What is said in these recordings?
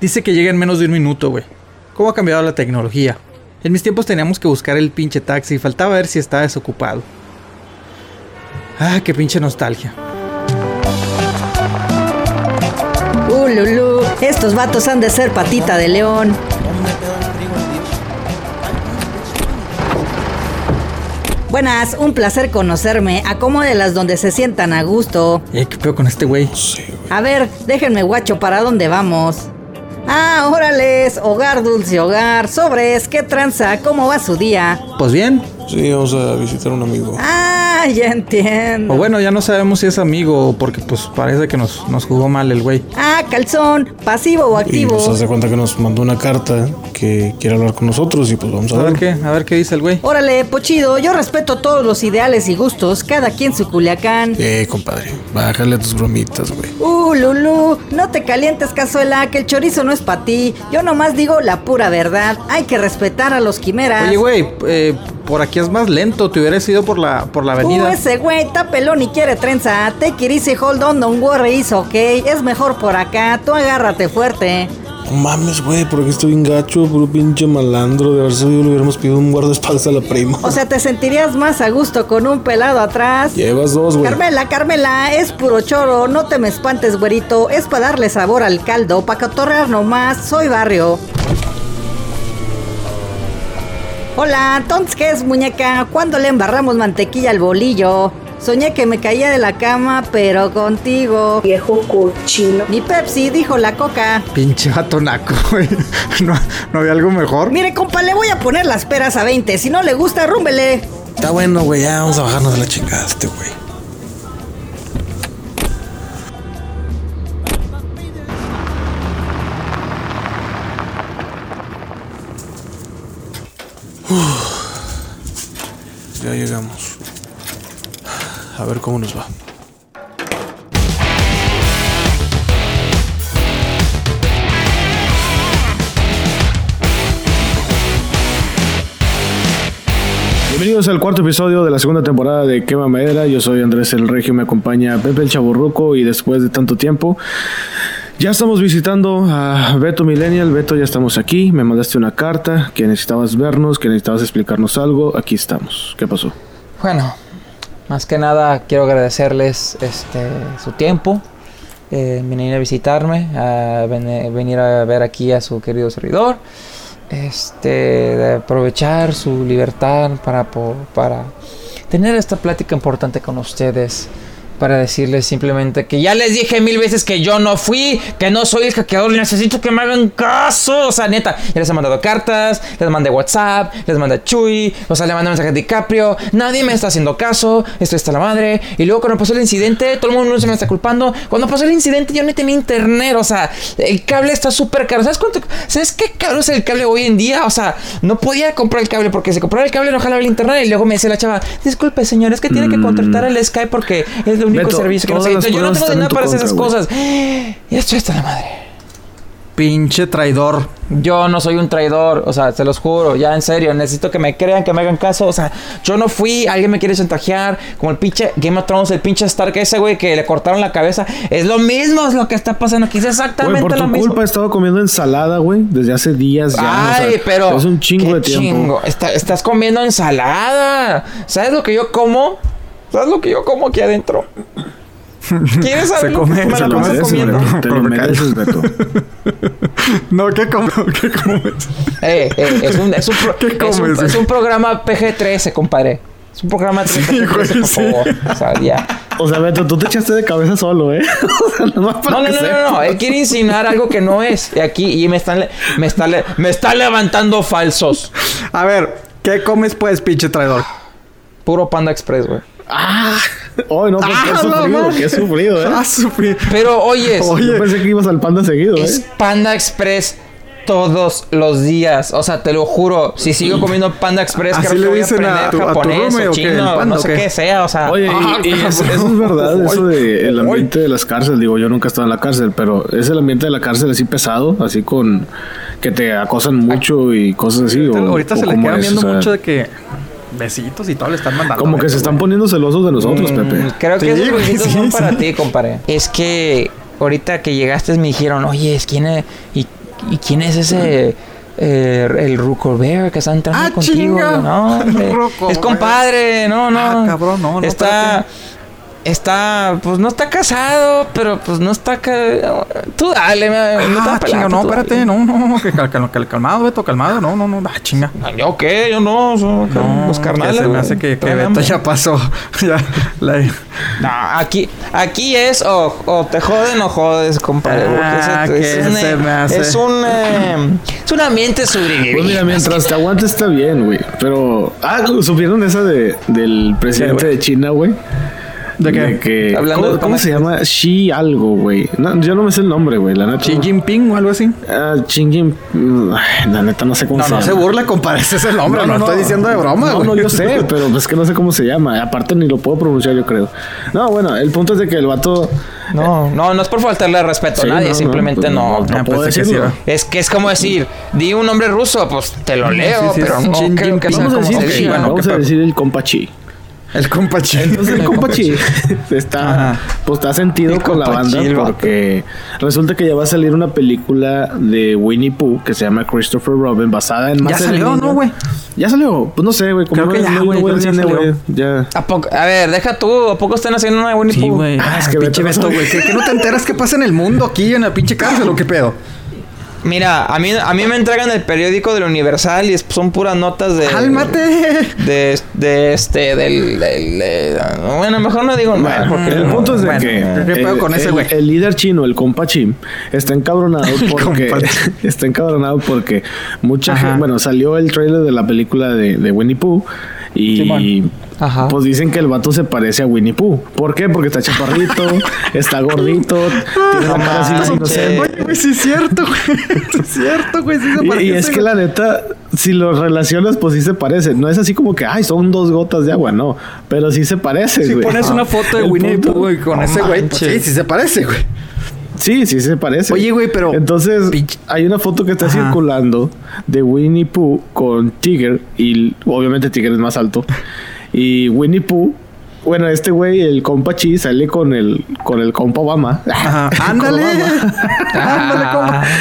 Dice que llega en menos de un minuto, güey. ¿Cómo ha cambiado la tecnología? En mis tiempos teníamos que buscar el pinche taxi y faltaba ver si estaba desocupado. Ah, qué pinche nostalgia. Uh, Lulú, estos vatos han de ser patita de león. Buenas, un placer conocerme. Acomódelas donde se sientan a gusto. Eh, ¿qué pedo con este güey? A ver, déjenme guacho para dónde vamos. Ah, órales, hogar dulce hogar, sobres, qué tranza, cómo va su día. Pues bien. Sí, vamos a visitar a un amigo. Ah, ya entiendo. O bueno, ya no sabemos si es amigo porque pues parece que nos, nos jugó mal el güey. Ah, calzón, pasivo o Y activo. nos hace cuenta que nos mandó una carta que quiere hablar con nosotros y pues vamos a A ver ver. qué, a ver qué dice el güey. Órale, pochido, yo respeto todos los ideales y gustos, cada quien su culiacán. Eh, compadre, bájale a tus bromitas, güey. Uh, Lulú, no te calientes, cazuela, que el chorizo no es para ti. Yo nomás digo la pura verdad. Hay que respetar a los quimeras. Oye, güey, eh, por aquí es más lento. Te hubieras ido por la, por la Uh, avenida. ese güey está pelón y quiere trenza. It easy, hold on, don't worry, it's okay. Es mejor por acá, tú agárrate fuerte. No mames, güey, por aquí estoy bien gacho, puro pinche malandro. De haber sabido le hubiéramos pedido un guardaespaldas a la prima. O sea, te sentirías más a gusto con un pelado atrás. Llevas dos, güey. Carmela, Carmela, es puro choro, no te me espantes, güerito. Es para darle sabor al caldo, para cotorrear nomás, soy barrio. Hola, entonces, ¿qué es, muñeca? ¿Cuándo le embarramos mantequilla al bolillo? Soñé que me caía de la cama, pero contigo. Viejo cochino. Mi Pepsi, dijo la coca. Pinche vato naco, güey. ¿No, ¿No había algo mejor? Mire, compa, le voy a poner las peras a 20. Si no le gusta, rúmbele. Está bueno, güey, ya vamos a bajarnos de la chingada este, güey. Ya llegamos. A ver cómo nos va. Bienvenidos al cuarto episodio de la segunda temporada de Quema Madera. Yo soy Andrés el Regio, me acompaña Pepe el Chaborruco y después de tanto tiempo ya estamos visitando a Beto Millennial. Beto, ya estamos aquí. Me mandaste una carta que necesitabas vernos, que necesitabas explicarnos algo. Aquí estamos. ¿Qué pasó? Bueno, más que nada quiero agradecerles este su tiempo, eh, venir a visitarme, a ven- venir a ver aquí a su querido servidor, este, aprovechar su libertad para, para tener esta plática importante con ustedes. Para decirles simplemente que ya les dije mil veces que yo no fui, que no soy el hackeador y necesito que me hagan caso. O sea, neta, ya les he mandado cartas, les mandé WhatsApp, les mandé Chuy, o sea, le mandé mensaje a DiCaprio. Nadie me está haciendo caso, esto está la madre. Y luego cuando pasó el incidente, todo el mundo se me está culpando. Cuando pasó el incidente yo no tenía internet, o sea, el cable está súper caro. ¿Sabes cuánto? ¿Sabes qué caro es el cable hoy en día? O sea, no podía comprar el cable porque si compraba el cable no jalaba el internet. Y luego me decía la chava, disculpe señor, es que tiene que contratar el Skype porque es el único Beto, servicio que no sé. Yo no tengo dinero tu para hacer esas cosas. Y esto está la madre. Pinche traidor. Yo no soy un traidor, o sea, se los juro, ya en serio, necesito que me crean, que me hagan caso, o sea, yo no fui, alguien me quiere chantajear, como el pinche Game of Thrones, el pinche Stark ese, güey, que le cortaron la cabeza, es lo mismo, es lo que está pasando aquí, es exactamente por lo tu mismo. culpa he estado comiendo ensalada, güey, desde hace días ya. o sea, Ay, pero. Es un chingo de tiempo. chingo. Está- estás comiendo ensalada. ¿Sabes lo que yo como? ¿Sabes lo que yo como aquí adentro? ¿Quieres saber Se lo come, que me se la Te lo come, paso se comiendo? güey. Te lo Con mereces, Beto. No, ¿qué comes? ¿Qué comes? Eh, eh, es, un, es, un pro- ¿Qué es, un, comes? es un programa PG-13, compadre. Es un programa Sí, PG-13, güey, por sí. favor. O sea, ya. O sea, Beto, tú te echaste de cabeza solo, ¿eh? o sea, No, no, que no, no, no. Él quiere insinuar algo que no es. Y aquí, y me están, le- me están, le- me están levantando falsos. A ver, ¿qué comes pues, pinche traidor? Puro Panda Express, güey. Ay, no, pues qué Ah, no, sufrido, mames. qué sufrido, ¿eh? Ah, sufrí. Pero, oyes, Oye. Yo pensé que ibas al panda seguido, ¿eh? es Panda Express todos los días. O sea, te lo juro. Si sigo comiendo Panda Express, ¿Así creo le que voy a dicen a aprender tu- a tu japonés o chino, panda no sé qué? qué sea. O sea, Oye, Ah, y, y eso es verdad, eso de el ambiente de las cárceles. Digo, yo nunca he estado en la cárcel, pero es el ambiente de la cárcel así pesado, así con que te acosan mucho y cosas así. o- Ahorita o se le es, viendo o sea, mucho de que besitos y todo le están mandando. Como que se están poniendo celosos de nosotros, Pepe. Mm, Creo que Sí, esos besitos sí, son para sí. ti, compadre. Es que ahorita que llegaste me dijeron, oye, ¿quién es? ¿Y ¿y quién es ese? eh, el Ruco Bear que está entrando Ah, contigo. chinga. No, hombre. Es compadre, no, no. Ah, cabrón, no, no, Está. Está, pues no está casado, pero pues no está. ca- Tú dale, me- no te Ah, chinga, no, espérate, dale. no, no, que cal- cal- cal- calmado, Beto, calmado, no, no, no, ah, chinga. Ah, ¿Yo qué? Yo no, son No, los carnales. que se me hace que, que Beto ya pasó. ya, la- No, aquí, aquí es o, o te joden o jodes, compadre. Ah, que es, un, se eh, me hace. es un eh, es un ambiente sobreviviente. Pues mira, mientras te aguantes está bien, güey. Pero. Ah, ¿supieron esa de, del presidente de China, güey? ¿De qué? que, Hablando ¿Cómo, de cómo se llama? Xi algo, güey. No, yo no me sé el nombre, güey. La neta. Xi no. Jinping o algo así. Ah, Xi Jinping. ay, La neta no sé cómo No, se no llama. se burla, compadre, ese es el nombre, no, estoy diciendo de broma, No, güey. no, yo sé, pero es que no sé cómo se llama. Aparte ni lo puedo pronunciar, yo creo. No, bueno, el punto es de que el vato. No, no, no es por faltarle respeto Sí, a nadie, no, no, simplemente pues, no. no, Ah, puedo que sí. Es que es como decir, di un nombre ruso, pues te lo leo, sí, pero sí, no creo que sea Vamos a como decir, bueno, vamos ¿qué a decir el compa Chi. El compa Xi. Entonces el compa Chi está, Ajá. pues, está sentido El con la banda el porque resulta que ya va a salir una película de Winnie Pooh que se llama Christopher Robin basada en más Ya el salió. ¿no, güey? Ya salió, pues no sé, güey. como Creo que ya, güey, que ya. ¿A, poco- a ver, deja tú, ¿a poco están haciendo una de Winnie Sí, Pooh? güey. Ah, Ah, es que que Beto pinche Beto, güey. ¿Qué, qué no te enteras qué pasa en el mundo aquí en la pinche cárcel o qué pedo? Mira, a mí, a mí me entregan el periódico del Universal y son puras notas de... ¡Cálmate! De, de este, del... del- de- bueno, mejor no digo nada. Bueno, porque el no- punto es de bueno, que ¿qué pedo el, con ese el- güey? el líder chino, el compa Chim, está encabronado porque está encabronado porque mucha Ajá. gente, bueno, salió el trailer de la película de, de Winnie Pooh y. Ajá. pues dicen que el vato se parece a Winnie Pooh. ¿Por qué? Porque está chaparrito, está gordito, tiene la cara así manches. inocente. Oye, güey, sí es cierto, güey. Sí es cierto, güey. Sí se Y, parece, y es que la neta, si los relacionas, pues sí se parecen. No es así como que, ay, son dos gotas de agua, no. Pero sí se parece, Si güey. pones una foto de El Winnie Pooh, güey, con ese güey, pues sí, sí se parece, güey. Sí, sí se parece. Oye, güey, pero- Entonces, Pinche- hay una foto que está Ajá. circulando de Winnie Pooh con Tiger. Y obviamente Tiger es más alto. Y Winnie Pooh. Bueno, este güey, el compa Chi, sale con el, con el compa Obama. Ajá. Ándale. Obama. Ándale, compa.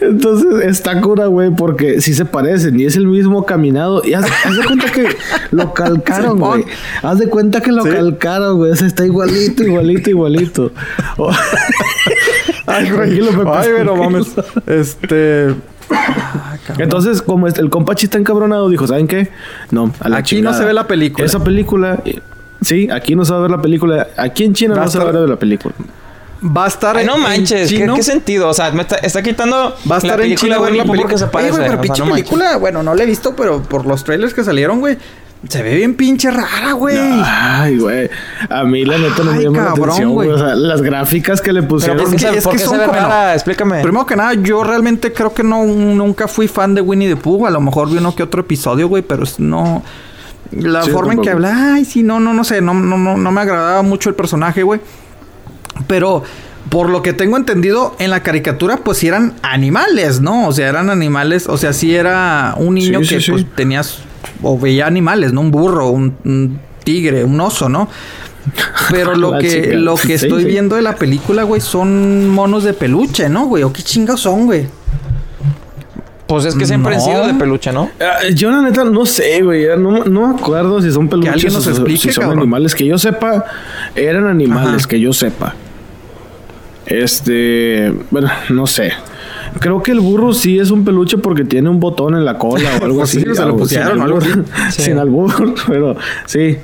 Entonces está cura, güey, porque sí se parecen y es el mismo caminado. Y haz, haz de cuenta que lo calcaron, güey. Haz de cuenta que lo Sí. calcaron, güey. O sea, está igualito, igualito, igualito. Ay, güey. Tranquilo, Pepe, Ay, pero mames. Este. Ah. Entonces, como este- el compa está encabronado, dijo, ¿saben qué? No, a la Aquí no se ve la película. Esa película, sí, aquí no se va a ver la película. Aquí en China Va no se va a ver la película. Va a estar Ay, en no en manches, ¿qué, chino. qué sentido? O sea, me está, está quitando Va a estar la en China ver la película. se Oye, parece. güey, pero o sea, pinche no manches. película, bueno, no la he visto, pero por los trailers que salieron, güey, se ve bien pinche rara, güey. Ay, güey. A mí la neta no me llama la atención, güey. güey. O sea, las gráficas que le pusieron. ¿por qué Es que- es que son se ve como- rara? Explícame. Primero que nada, yo realmente creo que no nunca fui fan de Winnie the Pooh. A lo mejor vi uno que otro episodio, güey, pero no. La Sí, forma en que habla, ay, sí, no, no, no sé, no, no, no, no me agradaba mucho el personaje, güey. Pero por lo que tengo entendido, en la caricatura, pues sí eran animales, ¿no? O sea, eran animales, o sea, sí era un niño Sí, que sí. pues tenías, o veía animales, ¿no? Un burro, un, un tigre, un oso, ¿no? Pero lo La que, lo que Sí, estoy sí. viendo de la película, güey, son monos de peluche, ¿no, güey? ¿O qué chingados son, güey? Pues es que siempre han No. sido de peluche, ¿no? Ah, Yo la neta no sé, güey. No, no me acuerdo si son peluches nos o si- explique, si son cabrón. animales. Que yo sepa, eran animales, Ajá. que yo sepa. Este, bueno, no sé. Creo que el burro sí es un peluche porque tiene un botón en la cola o algo así. sí, se lo pusieron algo. Sin albur, pero sí.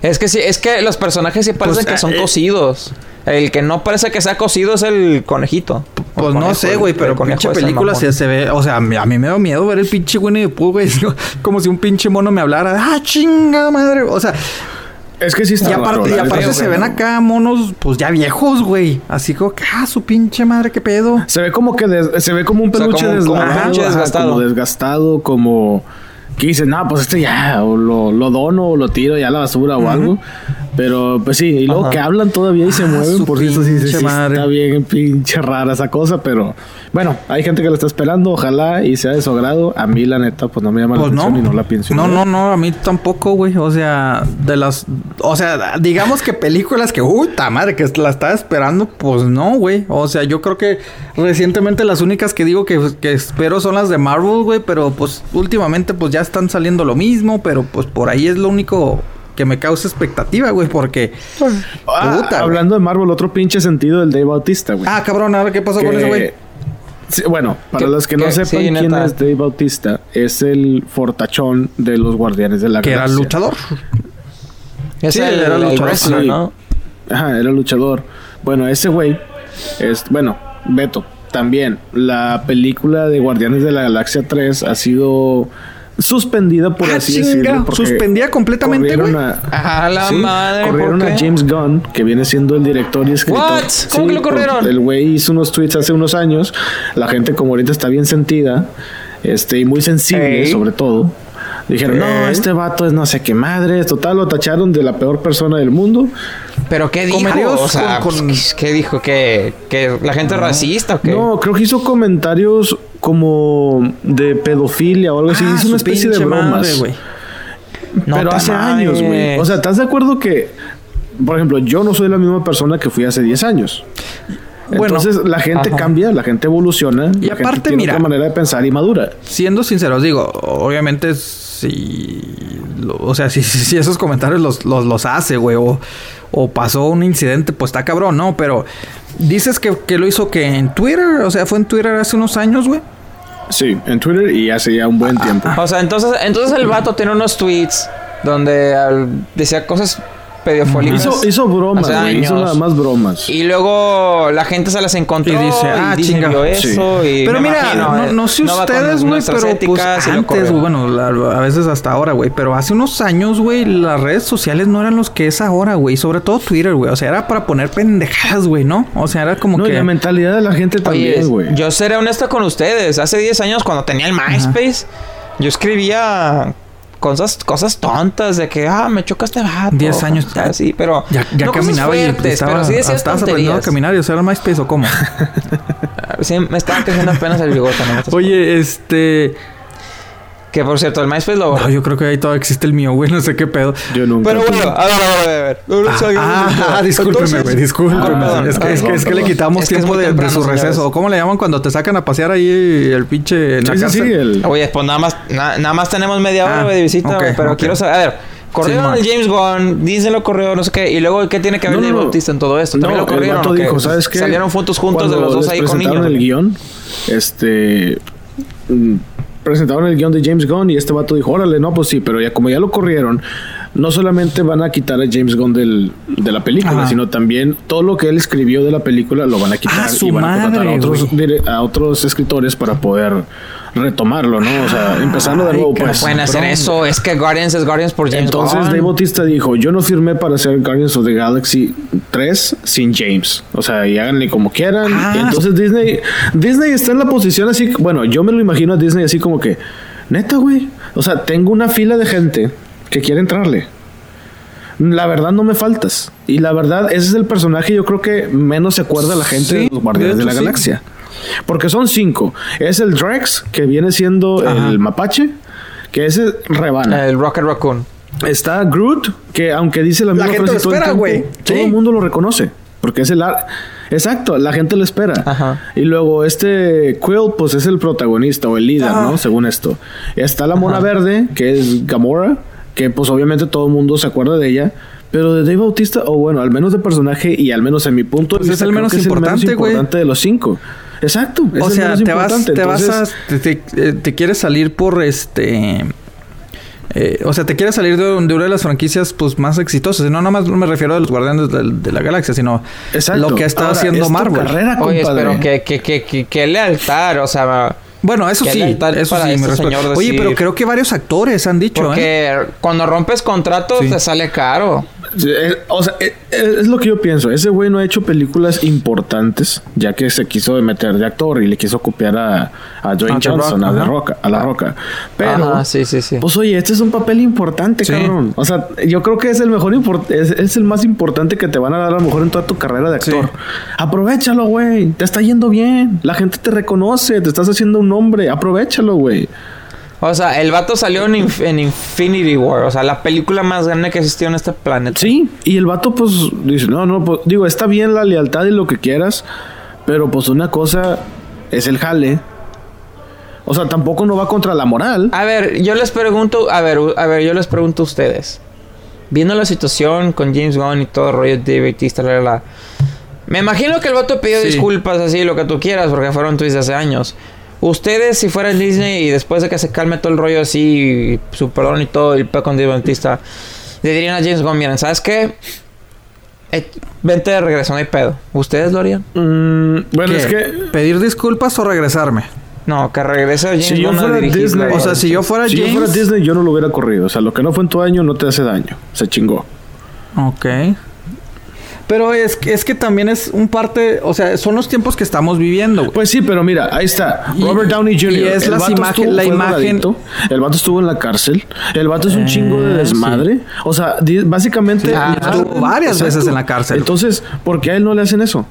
Es que sí, es que los personajes sí parecen Pues, que son eh, cocidos. El que no parece que sea cocido es el conejito. Pues no sé, güey, pero conejo pinche película se, se ve, o sea, a mí, a mí me da miedo ver el pinche Winnie the Pooh, güey. Como si un pinche mono me hablara. ¡Ah, chinga madre! O sea, Es que sí está y aparte, y aparte se ven acá monos, pues ya viejos, güey. Así como que, ah, su pinche madre, qué pedo. Se ve como que des- se ve como un sea, peluche como un- como un desgastado, peluche ajá, desgastado. como desgastado, como que dices, no, pues este ya, o lo, lo dono, o lo tiro ya a la basura o algo. Pero pues sí, y luego Ajá. que hablan todavía y se Ah, mueven, por eso sí, sí, sí, está bien pinche rara esa cosa, pero bueno, hay gente que lo está esperando, ojalá y sea de su agrado. A mí, la neta, pues no me llama Pues la no. atención y no la pienso. No, no, no, a mí tampoco, güey. O sea, de las. O sea, digamos que películas que, uy, ta madre, que la estaba esperando, pues no, güey. O sea, yo creo que recientemente las únicas que digo que, que espero son las de Marvel, güey. Pero pues últimamente, pues ya están saliendo lo mismo. Pero pues por ahí es lo único que me causa expectativa, güey. Porque. Ah, puta, güey. hablando de Marvel, otro pinche sentido del Dave Bautista, güey. Ah, cabrón, ahora qué pasó con ese, güey. Sí, bueno, para los que no que- sepan sí, quién es Dave Bautista, es el fortachón de los Guardianes de la Que era Galaxia. luchador. Es Sí, el, era el luchador, wrestler, sí. ¿no? Ajá, era luchador. Bueno, ese güey es, bueno, Beto, también la película de Guardianes de la Galaxia 3 ha sido suspendida por Ah, así chinga, decirlo. suspendía completamente, corrieron güey. a- A la Sí, madre, ¿por corrieron a qué? James Gunn, que viene siendo el director y escritor. What? ¿Cómo que lo corrieron? El güey hizo unos tweets hace unos años. La gente como ahorita está bien sentida, este, y muy sensible, Ey. sobre todo. Dijeron, no, este vato es no sé qué madre. Total, lo tacharon de la peor persona del mundo. ¿Pero qué dijo? Comentarios O sea, con- con- pues, ¿qué dijo? ¿Que, que la gente es racista o qué? No, creo que hizo comentarios como de pedofilia o algo así. Ah, hizo una especie de bromas. madre. No pero hace mames. años, güey. O sea, ¿estás de acuerdo que, por ejemplo, yo no soy la misma persona que fui hace 10 años? Bueno, Entonces la gente ajá. cambia, la gente evoluciona, Y la aparte, gente tiene mira. otra manera de pensar y madura. siendo sinceros, digo, obviamente si... lo- o sea, si, si, esos comentarios los, los, los hace, güey, o, o pasó un incidente, pues está cabrón, ¿no? Pero dices que, que lo hizo que en Twitter, o sea, fue en Twitter hace unos años, güey. Sí, en Twitter y hace ya un buen tiempo. O sea, entonces, entonces el vato tiene unos tweets donde al- decía cosas pedofólicas. Hizo, hizo bromas, hace güey. Hizo nada más bromas. Y luego la gente se las encontró Y dice, ah, dice, chinga. eso y Pero mira, imagino, no, no sé ustedes, güey, nuestras pero pues y antes, bueno, la- a veces hasta ahora, güey, pero hace unos años, güey, las redes sociales no eran los que es ahora, güey, sobre todo Twitter, güey, o sea, era para poner pendejadas, güey, ¿no? O sea, era como No, y que... la mentalidad de la gente también, güey. yo seré honesto con ustedes. Hace 10 años cuando tenía el MySpace, yo escribía cosas, cosas tontas de que, ah, me choca este vato. 10 años. Así, pero Ya, ya no cosas caminaba y fuertes, estaba, pero sí decías estabas aprendiendo a caminar y usar el MySpace o cómo. Sí, me estaba creciendo apenas el bigote. ¿no? Oye, este... Que por cierto, el MySpace lo... No, yo creo que ahí todavía existe el mío, güey, no sé qué pedo. Yo nunca. Pero bueno, a ver, a ver, a ver. Ah, ah, discúlpeme, güey, discúlpeme. Ah, es, que, es, que, es que le quitamos Es que es tiempo de, su señores. receso. ¿Cómo le llaman cuando te sacan a pasear ahí el pinche en la Sí, sí, sí, el- Oye, pues nada más, na- nada más tenemos media hora Ah, de visita, ok, güey, pero quiero saber, a ver, corrieron el James Gunn, Disney lo corrió, no sé qué, y luego ¿qué tiene que ver No, no, Dave. Bautista en todo esto? También No, lo corrieron. el dijo, ¿sabes qué? Salieron juntos juntos de los dos ahí con niños. el guion, este... presentaron el guion de James Gunn y este vato dijo, órale, no, pues sí, pero ya como ya lo corrieron, no solamente van a quitar a James Gunn del, de la película, Ajá. sino también todo lo que él escribió de la película lo van a quitar Ah, y van a contratar a otros, a otros escritores para poder retomarlo, ¿no? O sea, empezando de nuevo, pues. Pueden hacer eso, es que Guardians es Guardians por James Entonces. Dave Bautista dijo, yo no firmé para hacer Guardians of the Galaxy 3 sin James. O sea, y háganle como quieran. Ah. Y entonces Disney, Disney está en la posición así, bueno, yo me lo imagino a Disney así como que, neta, güey. O sea, tengo una fila de gente que quiere entrarle. La verdad no me faltas. Y la verdad, ese es el personaje yo creo que menos se acuerda la gente Sí, de los Guardianes de la sí. Galaxia. Porque son cinco. Es el Drex, que viene siendo Ajá. el mapache, que ese rebana. El Rocket Raccoon. Está Groot, que aunque dice la misma gente frase todo el espera, tiempo, güey. todo Sí. el mundo lo reconoce. Porque es el... ar- Exacto, la gente lo espera. Ajá. Y luego este Quill, pues es el protagonista o el líder. ¿no? Según esto. Está la mona Ajá. verde, que es Gamora, que pues obviamente todo el mundo se acuerda de ella. Pero de Dave Bautista, o bueno, al menos de personaje y al menos en mi punto Pues de es vista, el creo menos que es importante, el menos importante de los cinco. Exacto. es o sea, te vas, te vas a... Entonces, Te, te- eh, te quieres salir por este... eh, o sea, te quieres salir de, de una de las franquicias pues más exitosas. Y no nada más me refiero a los Guardianes de, de la Galaxia, sino Exacto. lo que ha estado Ahora, haciendo es tu Marvel. carrera, Oye, pero que, que, que, que, que lealtad, o sea... Bueno, eso sí, lealtad eso para sí, este me respeto. señor Oye, pero creo que varios actores han dicho, ¿eh? Porque cuando rompes contratos Sí. te sale caro. Eh, o sea, eh, eh, es lo que yo pienso. Ese güey no ha hecho películas importantes, ya que se quiso meter de actor y le quiso copiar a, a Dwayne Johnson, Rock, a, ajá. Roca, a La Roca. Pero, Ajá, sí, sí, sí. pues oye, este es un papel importante, Sí. cabrón. O sea, yo creo que es el mejor, es, es el más importante que te van a dar a lo mejor en toda tu carrera de actor. Sí. Aprovechalo, güey. Te está yendo bien. La gente te reconoce, te estás haciendo un nombre. Aprovechalo, güey. O sea, el vato salió en, Inf- en Infinity War. O sea, la película más grande que existió en este planeta. Sí, y el vato pues dice, no, no, pues, digo, está bien la lealtad y lo que quieras, pero pues una cosa es el jale. O sea, tampoco no va contra la moral. A ver, yo les pregunto, a ver, a ver, yo les pregunto a ustedes. Viendo la situación con James Gunn y todo el rollo de Batista, la, la, la, Me imagino que el vato pidió Sí. disculpas así, lo que tú quieras, porque fueron tweets de hace años. Ustedes, si fueran Disney y después de que se calme todo el rollo así, su perdón y todo, y el pedo con Dave Bautista, le dirían a James Gunn, miren, ¿sabes qué? Eh, vente de regreso, no hay pedo. ¿Ustedes lo harían? Mm, bueno, ¿Qué? es que ¿Pedir disculpas o regresarme? No, que regrese James si yo Gunn a fuera dirigir Disney, O sea, si yo fuera si yo James... fuera Disney, yo no lo hubiera corrido. O sea, lo que no fue en tu año no te hace daño. Se chingó. Ok. Pero es que, es que también es un parte... O sea, son los tiempos que estamos viviendo, güey. Pues sí, pero mira, ahí está. Y- Robert Downey Jr. y es El las imagen- estuvo- la imagen- El vato estuvo en la cárcel. El vato es un chingo de Eh, desmadre. O sea, básicamente. Sí, Ah, estuvo varias veces en la cárcel. Entonces, ¿por qué a él no le hacen eso?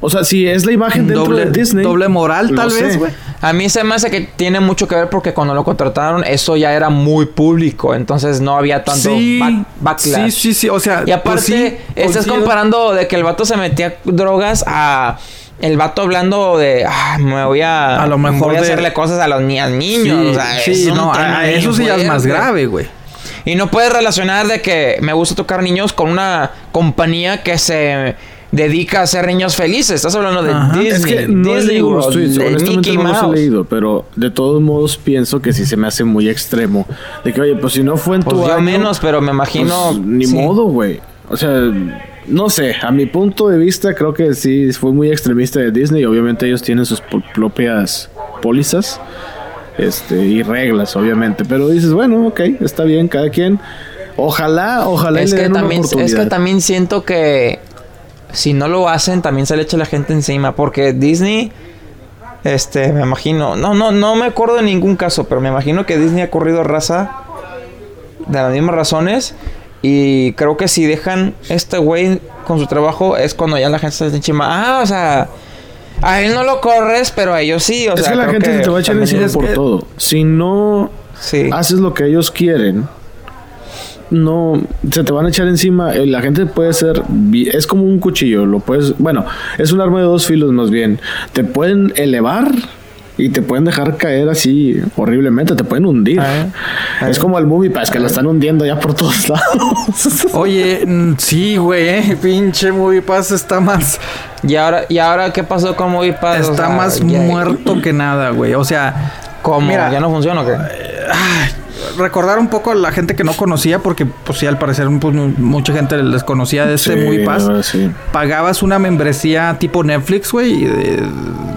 O sea, si es la imagen dentro doble, de Disney. doble moral, tal vez, güey. A mí se me hace que tiene mucho que ver porque cuando lo contrataron eso ya era muy público, entonces no había tanto Sí, back- backlash. sí, sí, sí. O sea, Y aparte, pues sí, estás coincido. comparando de que el vato se metía drogas a el vato hablando de ah, me voy a A lo mejor voy a de- hacerle cosas a los ni- a niños, Sí, o sea, sí, es un no, a- eso sí ya es más grave, güey. Y no puedes relacionar de que me gusta tocar niños con una compañía que se dedica a hacer niños felices. Estás hablando de Ajá. Disney, Es que no he Disney los World, tweets, de Mickey no los he Mouse. leído, pero de todos modos pienso que sí se me hace muy extremo. De que, oye, pues si no fue en Pues tu yo año, menos, pero me imagino. pues, ni sí. modo, güey. O sea, no sé, a mi punto de vista creo que sí fue muy extremista de Disney. Obviamente ellos tienen sus propias pólizas este, y reglas, obviamente. Pero dices, bueno, ok, está bien, cada quien. Ojalá, ojalá Es le que, den una también, es que también siento que si no lo hacen, también se le echa la gente encima. Porque Disney, este, me imagino. No, no, no me acuerdo de ningún caso, pero me imagino que Disney ha corrido raza de las mismas razones. Y creo que si dejan este güey con su trabajo, es cuando ya la gente se encima. Ah, o sea, a él no lo corres, pero a ellos sí. O es sea, que la gente se te va a echar encima por que- todo. Si no Sí. haces lo que ellos quieren, no se te van a echar encima. Eh, La gente puede ser, es como un cuchillo, lo puedes, bueno, es un arma de dos filos más bien. Te pueden elevar y te pueden dejar caer así horriblemente, te pueden hundir. Ah, es como el movie pass que lo están hundiendo ya por todos lados. Oye, mm, sí, güey, eh. Pinche Movie Pass está más... Y ahora, ¿y ahora qué pasó con Moviepad? O Está sea, más ya- muerto que nada, güey. O sea... ¿Cómo? Mira, ¿Ya no funciona o qué? Recordar un poco a la gente que no conocía, porque pues sí, al parecer pues, mu- mucha gente les conocía de este Sí, Movie Pass. ahora sí. Pagabas una membresía tipo Netflix, güey, de-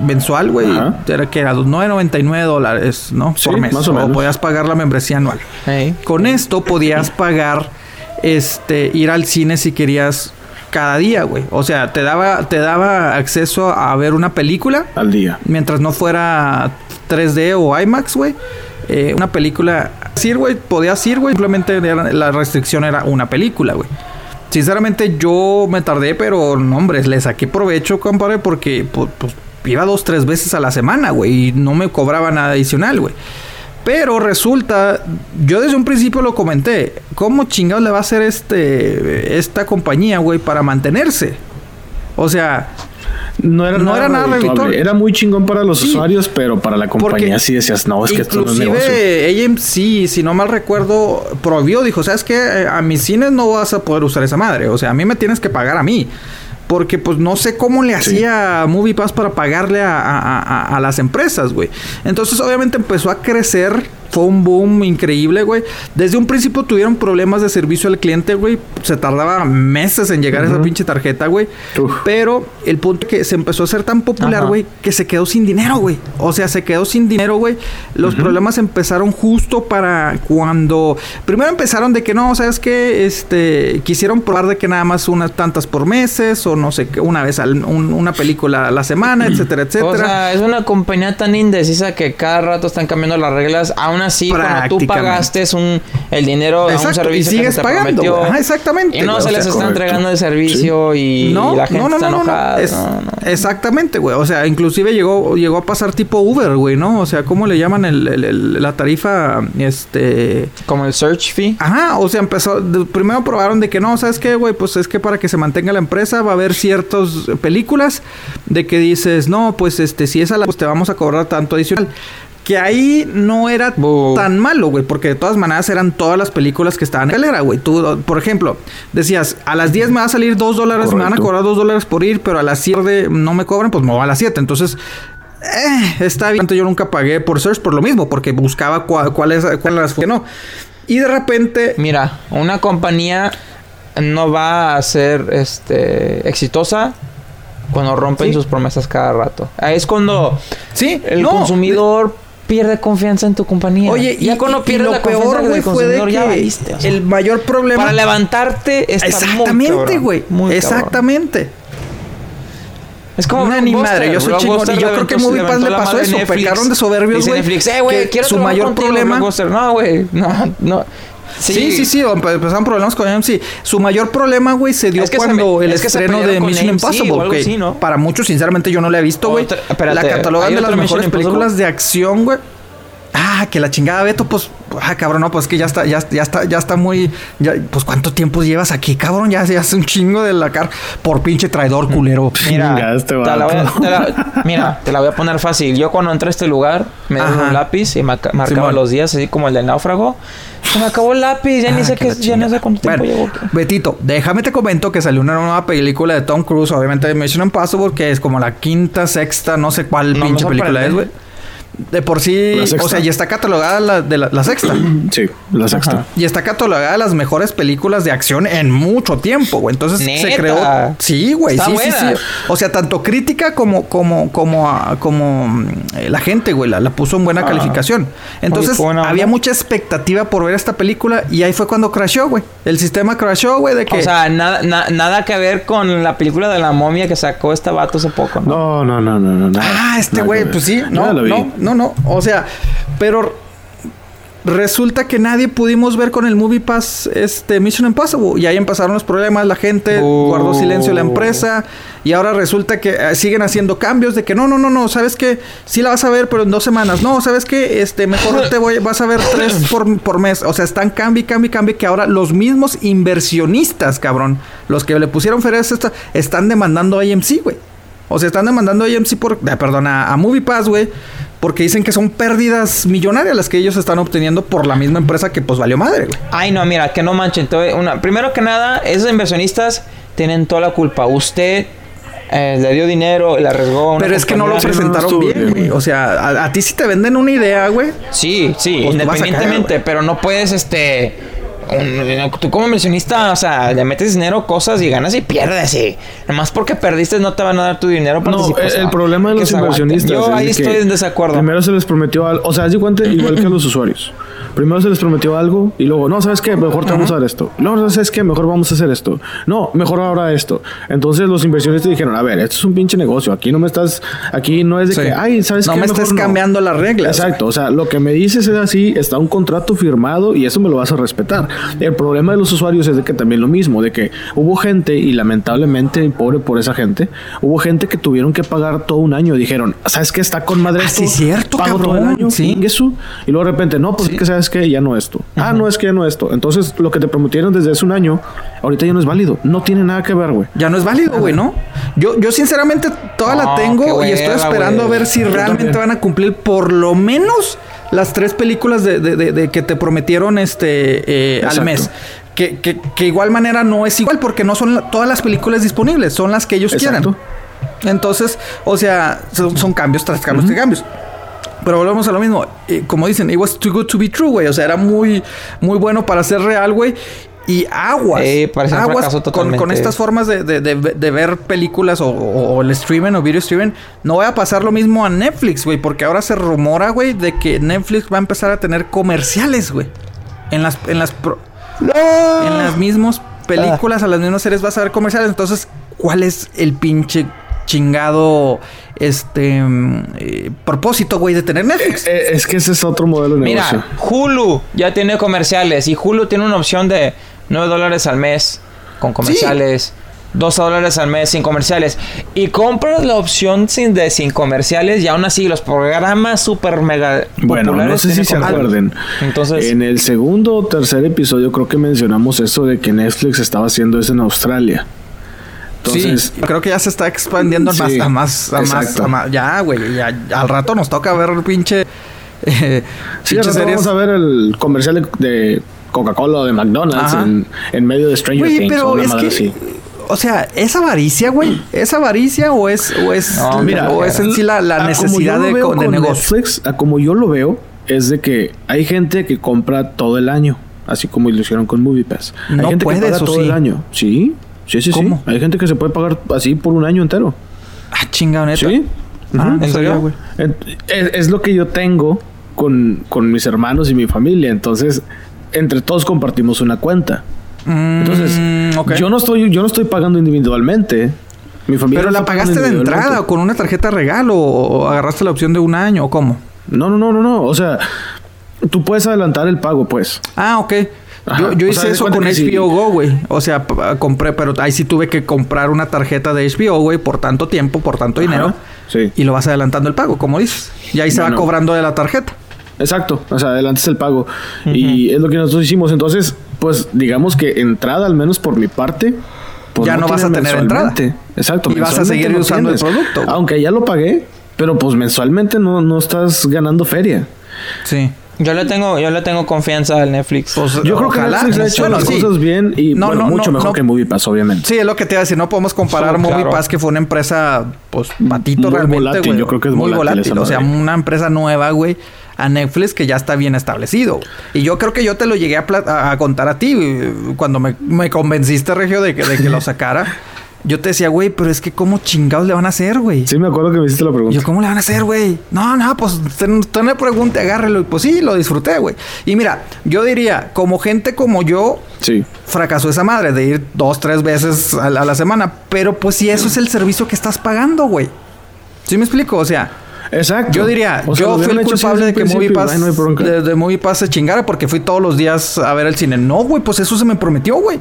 mensual, güey. Era que era 9.99 dólares, ¿no? Sí, Por mes. más o menos. podías pagar la membresía anual. Con esto podías pagar, este, ir al cine si querías cada día, güey. O sea, te daba, te daba acceso a ver una película Al día. mientras no fuera 3D o IMAX, güey. Eh, una película. Sí, güey, podías ir, güey. Simplemente la restricción era una película, güey. Sinceramente, yo me tardé, pero no, hombre, le saqué provecho, compadre, porque pues, iba dos, tres veces a la semana, güey, y no me cobraba nada adicional, güey. Pero resulta, yo desde un principio lo comenté, ¿cómo chingados le va a hacer este esta compañía, güey, para mantenerse? O sea, No era, No nada, era nada redituable. Era muy chingón para los Sí. usuarios, pero para la compañía Porque sí decías, no, es que esto no es negocio. AMC, si no mal recuerdo, prohibió, dijo, ¿sabes qué? A mis cines no vas a poder usar esa madre. O sea, a mí me tienes que pagar a mí. Porque pues no sé cómo le Sí. hacía MoviePass para pagarle a, a- a- a las empresas, güey. Entonces obviamente empezó a crecer fue un boom increíble, güey. Desde un principio tuvieron problemas de servicio al cliente, güey. Se tardaba meses en llegar esa pinche tarjeta, güey. Pero el punto que se empezó a hacer tan popular, güey, que se quedó sin dinero, güey. O sea, se quedó sin dinero, güey. Los problemas empezaron justo para cuando... Primero empezaron de que no, ¿sabes qué? Este, quisieron probar de que nada más unas tantas por meses o no sé, una vez al, una película a la semana, etcétera, etcétera. O sea, es una compañía tan indecisa que cada rato están cambiando las reglas. Aún así, cuando tú pagaste un, el dinero a un servicio y sigues pagando. exactamente. Y no se les está entregando el servicio y, la gente está enojada. exactamente, güey. O sea, inclusive llegó, llegó a pasar tipo Uber, güey, ¿no? O sea, ¿cómo le llaman el, la tarifa? Este... Como el search fee. Ajá, o sea, empezó... primero probaron de que no, ¿sabes qué, güey? Pues es que para que se mantenga la empresa va a haber ciertas películas de que dices, no, pues este, si es a la... pues te vamos a cobrar tanto adicional. Que ahí no era tan malo, güey, porque de todas maneras eran todas las películas que estaban en era, güey. Tú, por ejemplo, decías, a las 10 me va a salir 2 dólares, me van a cobrar 2 dólares por ir, pero a las 7 no me cobran, pues me voy a las 7. Entonces, eh, está bien. Yo nunca pagué por search por lo mismo, porque buscaba cuáles cuál las que no. Y de repente. Mira, una compañía no va a ser este exitosa cuando rompen sus promesas cada rato. Ahí es cuando sí, el consumidor pierde confianza en tu compañía. Oye, ya cuando pierde la peor, güey, fue de que el mayor problema para levantarte está Exactamente, güey. Exactamente. Es como una ni madre, yo soy chingón y yo creo que Movie Pass le pasó eso, pecaron de soberbios, güey. Eh, güey, quiero su mayor problema. No, güey, no, no. Sí, sí, sí, empezaron problemas con AMC. Su mayor problema, güey, se dio cuando el estreno de Mission Impossible. Para muchos, sinceramente, yo no la he visto, güey. La catalogan de las mejores películas de acción, güey. Ah, que la chingada Beto, pues, ah, cabrón, no, pues que ya está, ya, ya está, ya está muy, ya, pues cuánto tiempo llevas aquí, cabrón, ya, se hace un chingo de la cara por pinche traidor culero. Mira, te la mira, te la voy a poner fácil. Yo cuando entré a este lugar me dio un lápiz y marcaba los días así como el del náufrago. Se me acabó el lápiz, ya ni ah, sé qué, ya no sé cuánto tiempo llevo. Betito, déjame te comento que salió una nueva película de Tom Cruise, obviamente de Mission Impossible, que es como la quinta, sexta, no sé cuál pinche película es, güey. De por sí, o sea, y está catalogada la, de la, sexta. Sí, la sexta. Y está catalogada las mejores películas de acción en mucho tiempo, güey. Entonces se creó. Sí, güey, sí, sí, sí. O sea, tanto crítica como, como, como, como mm, la gente, güey, la, puso en buena ah. calificación. Entonces, había mucha expectativa por ver esta película y ahí fue cuando crashó, güey. El sistema crashó, güey, de que. O sea, nada, nada que ver con la película de la momia que sacó este vato hace poco, ¿no? No, no, no, no, no. Ah, este güey, pues sí, no, no, no, no. O sea, pero resulta que nadie pudimos ver con el Movie Pass este Mission Impossible y ahí empezaron los problemas, la gente guardó silencio la empresa y ahora resulta que eh, siguen haciendo cambios de que no, no, no, no, sabes que sí la vas a ver pero en dos semanas, no, sabes que este mejor te voy, vas a ver tres por, mes, o sea, están cambio, cambio, cambio que ahora los mismos inversionistas, cabrón, los que le pusieron ferias están demandando a AMC, güey. O sea, están demandando a AMC por, eh, perdón, a, a Movie Pass, güey porque dicen que son pérdidas millonarias las que ellos están obteniendo por la misma empresa que pues valió madre, güey. Ay, no, mira, que no manchen. Una, primero que nada, esos inversionistas tienen toda la culpa. Usted eh, le dio dinero, le arriesgó. Pero es que no lo presentaron bien, güey. O sea, a, ti sí te venden una idea, güey. Sí, sí, pues independientemente, pero no puedes, este tú como inversionista, o sea, le metes dinero, cosas y ganas y pierdes. Y nomás porque perdiste no te van a dar tu dinero. No, el, problema de los inversionistas. Yo ahí estoy en desacuerdo. Primero se les prometió algo. O sea, es igual que a los usuarios. Primero se les prometió algo y luego, no, ¿sabes qué? Mejor te vamos a dar esto. No, ¿sabes qué? Mejor vamos a hacer esto. No, mejor ahora esto. Entonces los inversionistas dijeron, a ver, esto es un pinche negocio. Aquí no me estás, aquí no es de que, ay, ¿sabes qué? No me estás cambiando las reglas. Exacto. O sea, lo que me dices es así, está un contrato firmado y eso me lo vas a respetar. El problema de los usuarios es de que también lo mismo, de que hubo gente y lamentablemente, pobre por esa gente, hubo gente que tuvieron que pagar todo un año. Dijeron, ¿sabes qué? Está con madre. Ah, sí, cierto, Pago todo el año. Sí. Y luego de repente, no, pues que sabes que ya no esto. Ah, no es que ya no esto. Entonces, lo que te prometieron desde hace un año, ahorita ya no es válido. No tiene nada que ver, güey. Ya no es válido, güey, ¿no? Yo, yo sinceramente toda la tengo y estoy esperando a ver si realmente van a cumplir por lo menos las tres películas de, que te prometieron este eh, al mes. Que, que, igual manera no es igual porque no son todas las películas disponibles, son las que ellos quieran. Entonces, o sea, son, cambios tras cambios tras cambios. Pero volvemos a lo mismo. Eh, como dicen, it was too good to be true, güey. O sea, era muy, muy bueno para ser real, güey. Y aguas. Eh, parece un aguas con, con estas formas de, de- de- de ver películas o, o- o el streaming o video streaming. No va a pasar lo mismo a Netflix, güey. Porque ahora se rumora, güey, de que Netflix va a empezar a tener comerciales, güey. En las, en las, pro- en las mismas películas, a las mismas series vas a ver comerciales. Entonces, ¿cuál es el pinche chingado este mm, eh, propósito, güey, de tener Netflix? Eh, es que ese es otro modelo de negocio. Mira, Hulu ya tiene comerciales y Hulu tiene una opción de 9 dólares al mes con comerciales. 12 dólares al mes sin comerciales. Y compras la opción sin, de sin comerciales y aún así los programas super mega Bueno, no sé si se acuerden. Entonces, En el segundo o tercer episodio creo que mencionamos eso de que Netflix estaba haciendo eso en Australia. Entonces, sí, creo que ya se está expandiendo Sí, más, a más, a más, a más- Ya, güey, ya, al rato nos toca ver el pinche. Eh, sí, pinche vamos a ver el comercial de, Coca-Cola o de McDonald's en, en medio de Stranger Things o pero una es madre que. así. O sea, ¿es avaricia, güey? ¿Es avaricia o es, o es, No, Mira, o es en sí la, necesidad de, de con negocio? Netflix, a como yo lo veo, es de que hay gente que compra todo el año, así como lo hicieron con MoviePass. Hay No gente puedes, que paga ¿o todo sí? el año. Sí, sí, sí, ¿Cómo? sí. Hay gente que se puede pagar así por un año entero. Ah, chingada, neta. Sí. Ah. ¿en serio? Es, es lo que yo tengo con, con mis hermanos y mi familia. Entonces, entre todos compartimos una cuenta. Entonces, Mm, ok. yo no estoy, yo no estoy pagando individualmente. Mi familia Pero no la pagaste de entrada o con una tarjeta regalo o agarraste la opción de un año o cómo? No, no, no, no, no. O sea, tú puedes adelantar el pago, pues. Ah, ok. Ajá. Yo, yo hice sea, eso con sí. HBO Go, güey. O sea, ah, compré, pero ahí sí tuve que comprar una tarjeta de HBO, güey, por tanto tiempo, por tanto Ajá. dinero. Sí. Y lo vas adelantando el pago, como dices. Y ahí se va cobrando de la tarjeta. Exacto, o sea, adelantas el pago. Y es lo que nosotros hicimos. Entonces, pues digamos que entrada, al menos por mi parte, pues, Ya no vas a tener entrada. Exacto. Y vas a seguir usando el producto. Aunque ya lo pagué, pero pues mensualmente no, no estás ganando feria. Sí. Yo le tengo, yo le tengo confianza al Netflix. Pues, Yo creo ojalá. que Netflix ha hecho Bueno, las sí. cosas bien y No, bueno, no, mucho no, mejor no. que MoviePass, obviamente. Sí, es lo que te iba a decir. No podemos comparar Sí, claro. MoviePass, que fue una empresa, pues, patito Muy realmente, volátil, yo creo que es Muy volátil O sea, una empresa nueva, güey, a Netflix que ya está bien establecido. Y yo creo que yo te lo llegué a, a- a contar a ti cuando me, me convenciste, Regio, de que, de que lo sacara. Yo te decía, güey, pero es que ¿cómo chingados le van a hacer, güey? Sí, me acuerdo que me hiciste la pregunta. Yo, ¿cómo le van a hacer, güey? No, no, pues ten- usted no le pregunte, agárrelo. Y pues sí, lo disfruté, güey. Y mira, yo diría, como gente como yo, Sí. fracasó esa madre de ir dos, tres veces a la, a la semana. Pero pues si eso es el servicio que estás pagando, güey. ¿Sí me explico? O sea, Exacto. yo diría, O sea, lo yo fui el culpable de que principio, MoviePass, ay, no de, de MoviePass se chingara porque fui todos los días a ver el cine. No, güey, pues eso se me prometió, güey.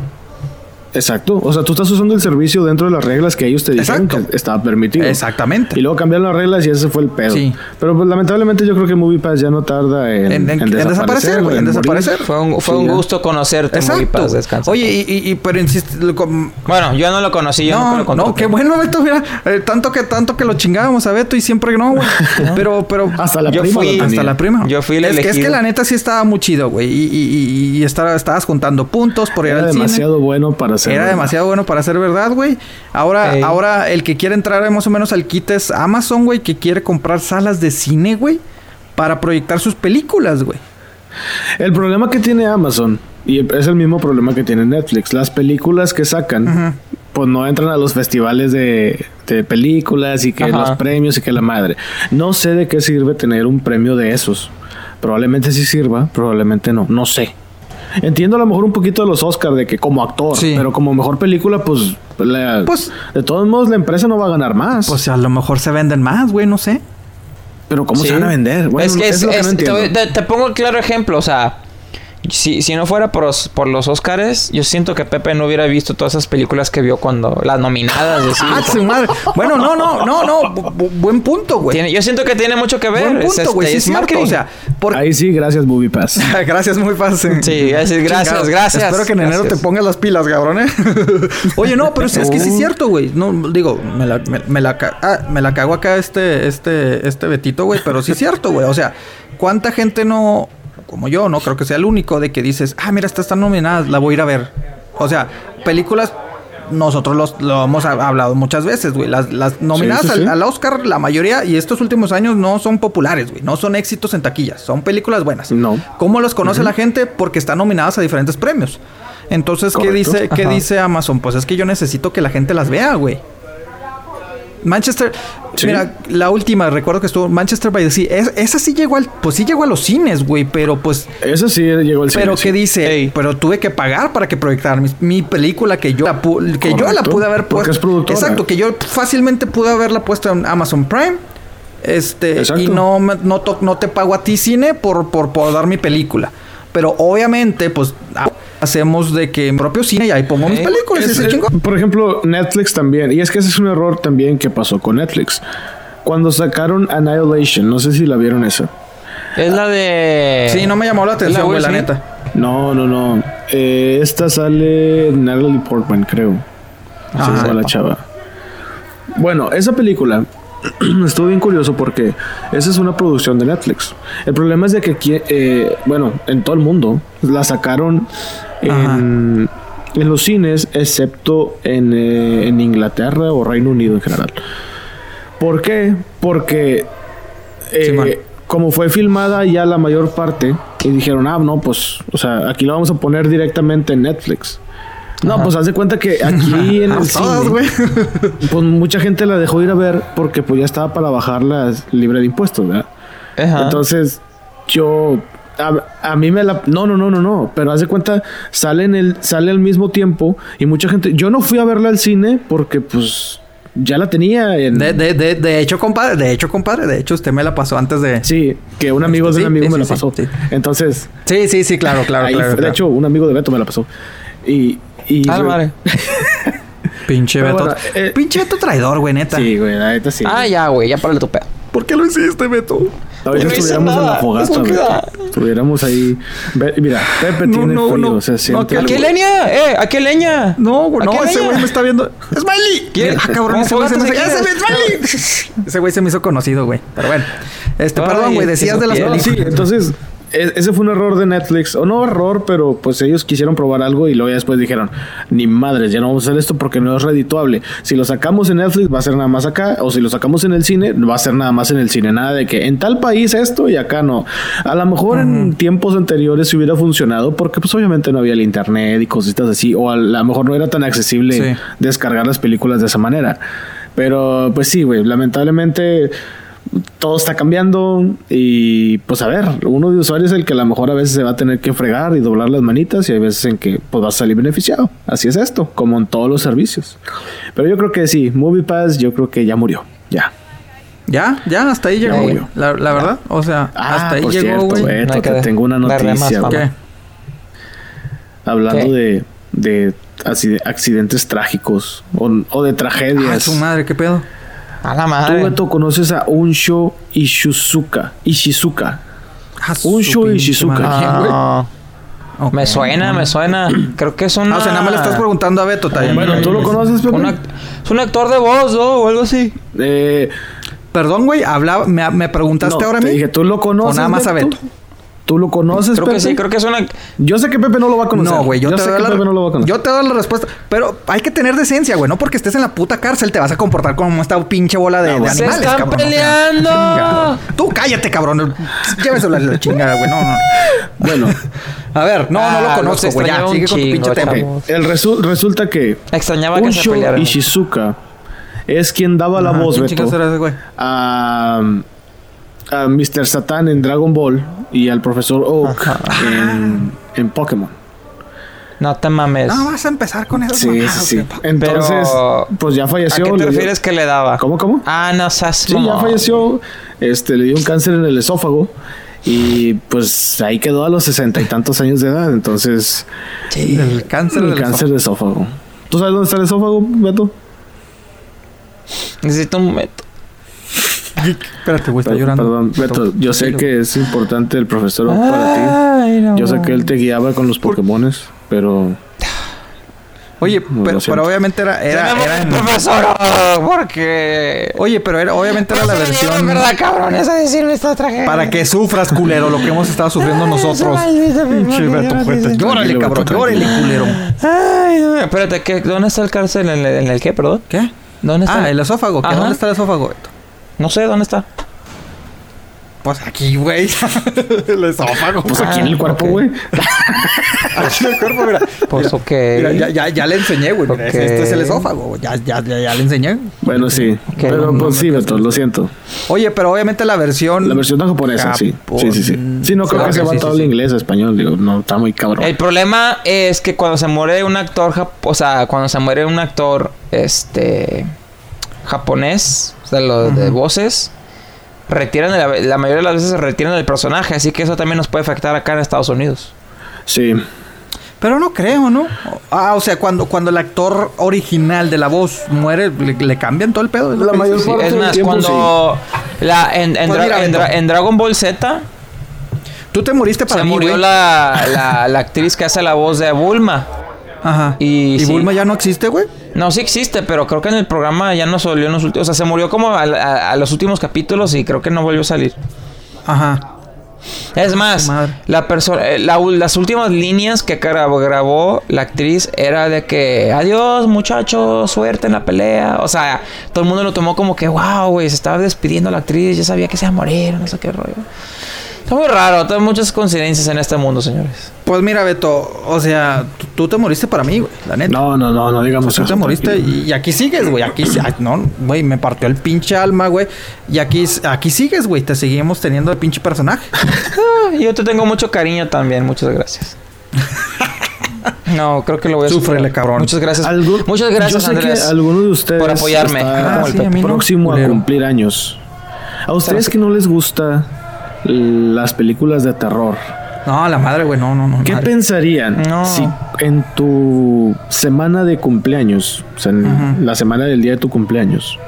Exacto. O sea, tú estás usando el servicio dentro de las reglas que ellos te dijeron Exacto. que estaba permitido. Exactamente. Y luego cambiaron las reglas y ese fue el pedo. Sí. Pero pues, lamentablemente yo creo que MoviePass ya no tarda en, En- en- en desaparecer, en desaparecer. Fue un, fue Sí, un gusto conocerte, Exacto. MoviePass. Descansa. Oye, y, pero insiste, lo com- bueno, yo no lo conocí, yo nunca no, lo no, qué bueno, Beto, mira, eh, tanto que tanto que lo chingábamos a Beto y siempre no, güey. Pero, pero Hasta la Yo prima fui- hasta la prima. Yo fui el es, que- es que la neta sí estaba muy chido, güey. Y, y, y- y estaba- estabas juntando puntos por ir Era al cine. demasiado bueno para ser. Era verdad. demasiado bueno para ser verdad, güey. Ahora, ahora el que quiere entrar más o menos al kit es Amazon, güey, que quiere comprar salas de cine, güey, para proyectar sus películas, güey. El problema que tiene Amazon, y es el mismo problema que tiene Netflix, las películas que sacan, pues no entran a los festivales de, de películas y que Ajá. los premios y que la madre. No sé de qué sirve tener un premio de esos. Probablemente sí sirva, probablemente no, no sé. Entiendo a lo mejor un poquito de los Oscars de que como actor, Sí. pero como mejor película, pues, la- Pues- de todos modos la empresa no va a ganar más. Pues a lo mejor se venden más, güey, no sé. pero ¿cómo Sí. se van a vender? Bueno, es que es, lo que es- no te, entiendo. te- te pongo el claro ejemplo, o sea, si, si no fuera por los, por los Oscars, yo siento que Pepe no hubiera visto todas esas películas que vio cuando las nominadas. así, Ah, su madre. Bueno, no, no, no, no. Bu- bu- buen punto, güey. tiene- yo siento que tiene mucho que ver. Buen es, punto, este, güey. Sí, es marketing. O sea, por... Ahí sí, gracias Movie Pass. Gracias, muy fácil. Sí, gracias, gracias, gracias. Espero que en enero te pongas las pilas, cabrón, ¿eh? Oye, no, pero es, es que sí es cierto, güey. No, digo, me la, me, me la, ca- ah, me la cago acá este, este, este Betito, güey. Pero sí es cierto, güey. O sea, ¿cuánta gente no, como yo, no creo que sea el único, de que dices, ah, mira, esta está nominada, la voy a ir a ver? O sea, películas nosotros los, lo hemos ha- hablado muchas veces, güey. Las, las nominadas sí, al, sí. al Oscar, la mayoría, y estos últimos años no son populares, güey. No son éxitos en taquillas, son películas buenas. No. ¿Cómo los conoce la gente? Porque están nominadas a diferentes premios. Entonces, ¿qué dice, ¿qué dice Amazon? Pues es que yo necesito que la gente las vea, güey. Manchester, Sí. mira, la última, recuerdo que estuvo Manchester by the Sea. Es- esa sí llegó al, pues sí llegó a los cines, güey, pero pues Eso sí llegó al cine, pero sí. ¿qué dice? Ey. Pero tuve que pagar para que proyectaran mi, mi película que yo la pu- que yo la pude haber porque puesto. es productora. Exacto, que yo fácilmente pude haberla puesto en Amazon Prime. Este, Exacto. y no, me- no, no te pago a ti cine por, por, por dar mi película. Pero obviamente, pues ha- hacemos de que en propio cine y ahí pongo mis Ey. películas. Es- ese es- por ejemplo, Netflix también. Y es que ese es un error también que pasó con Netflix. Cuando sacaron Annihilation, no sé si la vieron esa. Es la de. Sí, no me llamó la atención, la Smith? neta. No, no, no. Eh, esta sale Natalie Portman, creo. Así Ajá. se llama la chava. Bueno, esa película estuvo bien curioso porque esa es una producción de Netflix. El problema es de que aquí, eh, bueno, en todo el mundo la sacaron en, en los cines, excepto en, eh, en Inglaterra o Reino Unido en general. ¿Por qué? Porque eh, como fue filmada ya la mayor parte y dijeron, ah, no, pues, o sea, aquí lo vamos a poner directamente en Netflix. No, pues haz de cuenta que aquí en el cine, güey. pues mucha gente la dejó ir a ver porque pues ya estaba para bajarla libre de impuestos, ¿verdad? Ajá. Entonces, yo a, a mí me la no, no, no, no, no, pero haz de cuenta sale en el sale al mismo tiempo y mucha gente yo no fui a verla al cine porque pues ya la tenía en De, de, de, de hecho, compadre, de hecho, compadre, de hecho, usted me la pasó antes de. Sí, que un amigo de un amigo sí, me la pasó. sí. Entonces, Sí, sí, sí, claro, claro, ahí claro. fue- de claro. hecho, un amigo de Beto me la pasó. Y, y Ah, madre. Pinche Pero Beto. bueno, eh, Pinche Beto traidor, güey, neta. Sí, güey, la neta sí. Ah, ya, güey, ya para tu pedo. ¿Por qué lo hiciste, Beto? Ahorita no hice estuviéramos en la fogata, ¿por qué Beto. da? Estuviéramos ahí. Ve- mira, Pepe No, tiene no, frío, no. se No, siente. que ¿A qué güey- leña? ¡Eh! ¿A qué leña? No, güey, ¿A no, ese güey me está viendo. ¡Smiley! ¿Quién? Ah, cabrón, ¿Cómo ese güey se me hizo- te ¡Ese quieres? güey, Smiley! Ese güey se me hizo conocido, güey. Pero bueno. Este, Ay, perdón, güey, decías de las. No, sí, películas. entonces ese fue un error de Netflix, o no error, pero pues ellos quisieron probar algo y luego ya después dijeron, ni madres, ya no vamos a hacer esto porque no es redituable. Si lo sacamos en Netflix va a ser nada más acá, o si lo sacamos en el cine va a ser nada más en el cine, nada de que en tal país esto y acá no. A lo mejor en tiempos anteriores si hubiera funcionado porque pues obviamente no había el internet y cositas así, o a lo mejor no era tan accesible Sí. descargar las películas de esa manera. Pero pues sí, güey, lamentablemente todo está cambiando y pues a ver, uno de usuarios es el que a lo mejor a veces se va a tener que fregar y doblar las manitas y hay veces en que pues va a salir beneficiado. Así es esto, como en todos los servicios. Pero yo creo que sí, MoviePass yo creo que ya murió, ya. Ya, ya, hasta ahí llegó, Ya. La, la verdad, o sea, Ah, hasta ahí por llegó, cierto, No te tengo una más noticia, hablando ¿Qué? de, de acci- accidentes trágicos o, o de Ah, tragedias. su madre, ¿qué pedo? A la Tú, madre. Beto, conoces a Unsho Ishizuka. Ishizuka. Ah, su Un show y pinche Shizuka. madre. ¿Quién, güey? Ah, Ok. Me suena, me suena. Creo que es una... Ah, o sea, nada más le estás preguntando a Beto también. Bueno, ¿tú lo conoces, un act- Es un actor de voz, ¿no? O algo así. Eh, Perdón, güey, hablaba, me, me preguntaste no, ahora mí. dije, ¿tú lo conoces? O nada más a Beto? ¿Tú lo conoces, Creo que sí, creo que es una... Yo sé que Pepe no lo va a conocer. No, güey, yo, te sé doy que la, Pepe no lo va a conocer. yo te doy la respuesta. Pero hay que tener decencia, güey. No porque estés en la puta cárcel te vas a comportar como esta pinche bola de, No, de güey. ¡Se animales, están cabrón. O sea, peleando! Tú cállate, cabrón. Lléveselo a la chingada, güey. No, no. Bueno, A ver, no, no Ah, lo los conozco, güey. Ya, sigue con tu chingo, pinche tema. El resu- resulta que Extrañaba que se pelearan. Ishizuka es quien daba la Ajá, voz, ¿quién Beto, ese güey? a, a Mr. Satan en Dragon Ball y al profesor Oak en, en Pokémon. No te mames. No, vas a empezar con eso. Sí, sí, sí. Entonces, Pero- pues ya ¿A falleció. qué te dio- refieres que le daba? ¿Cómo, cómo? Ah, no seas Sí, ya falleció. Este, le dio un cáncer en el esófago. Y pues ahí quedó a los sesenta y tantos años de edad. Entonces, Sí. El cáncer el del cáncer de esófago. ¿Tú sabes dónde está el esófago, Beto? Necesito un momento. Espérate, güey, está llorando. Perdón, Beto, yo sé que es importante el profesor para Ay, no. ti. Yo sé que él te guiaba con los Pokémones, pero Oye, pero, obviamente era... era, era en- profesor, oh, porque... Oye, pero era, obviamente era la versión... verdad, cabrones, a decirme esta tragedia. Para que sufras, culero, lo que hemos estado sufriendo nosotros. Pinche Beto. Llórale, cabrón, llórale, culero. Ay, mío. espérate, ¿qué, ¿dónde está el cárcel? ¿En el, en el qué, perdón? ¿Qué? ¿Dónde está? Ah, el esófago. ¿Dónde está el esófago, Beto? No sé, ¿dónde está? Pues aquí, güey. el esófago. Pues aquí en el Ah, cuerpo, güey. Aquí en el cuerpo, mira. Pues Mira, ok. Mira, ya, ya, ya le enseñé, güey. Mira, Ok. Este es el esófago. güey. Ya, ya, ya, ya le enseñé. Bueno, sí. Pero no pues sí, Beto, lo siento. Oye, pero obviamente la versión... La versión japonesa, sí. Sí, sí, sí. Sí, no creo que se va sí, todo sí, el sí. inglés, español, digo, no, está muy cabrón. El problema es que cuando se muere un actor, o sea, cuando se muere un actor, este, japonés, o sea, lo de voces, retiran, la, la mayoría de las veces se retiran el personaje, así que eso también nos puede afectar acá en Estados Unidos. Sí. Pero no creo, ¿no? Ah, o sea, cuando, cuando el actor original de la voz muere, le, le cambian todo el pedo. La mayor Sí, parte es más, tiempo, cuando la, en, en Dra- mira, en Dra- Beto. en Dragon Ball Z Tú te moriste para se mí, murió la, la, la actriz que hace la voz de Bulma. Ajá. Y ¿Y sí. Bulma ya no existe, güey? No, sí existe, pero creo que en el programa ya no salió en los últimos. O sea, se murió como a, a- a los últimos capítulos y creo que no volvió a salir. Ajá. Es más, la persona, eh, la- las últimas líneas que grabó, grabó la actriz era de que adiós muchachos, suerte en la pelea. O sea, todo el mundo lo tomó como que wow, güey, se estaba despidiendo la actriz, ya sabía que se iba a morir, no sé qué rollo. Está muy raro, hay muchas coincidencias en este mundo, señores. Pues mira, Beto, o sea, tú, tú te moriste para mí, güey, la neta. No, no, no, no digamos Tú te eso, moriste tranquilo. y, y aquí sigues, güey. Aquí, ay, no, güey, me partió el pinche alma, güey. Y aquí, aquí sigues, güey. Te seguimos teniendo de pinche personaje. Yo te tengo mucho cariño también, muchas gracias. No, creo que lo voy a Súfrele, cabrón. Muchas gracias. Algún- Muchas Yo gracias, sé Andrés. que alguno de ustedes por apoyarme. está Ah, sí, a mí no, próximo a cumplir años. A ustedes que no les gusta las películas de terror, No, la madre, güey. No, no, no. ¿qué madre. pensarían No. si en tu semana de cumpleaños, o sea, en la semana del día de tu cumpleaños,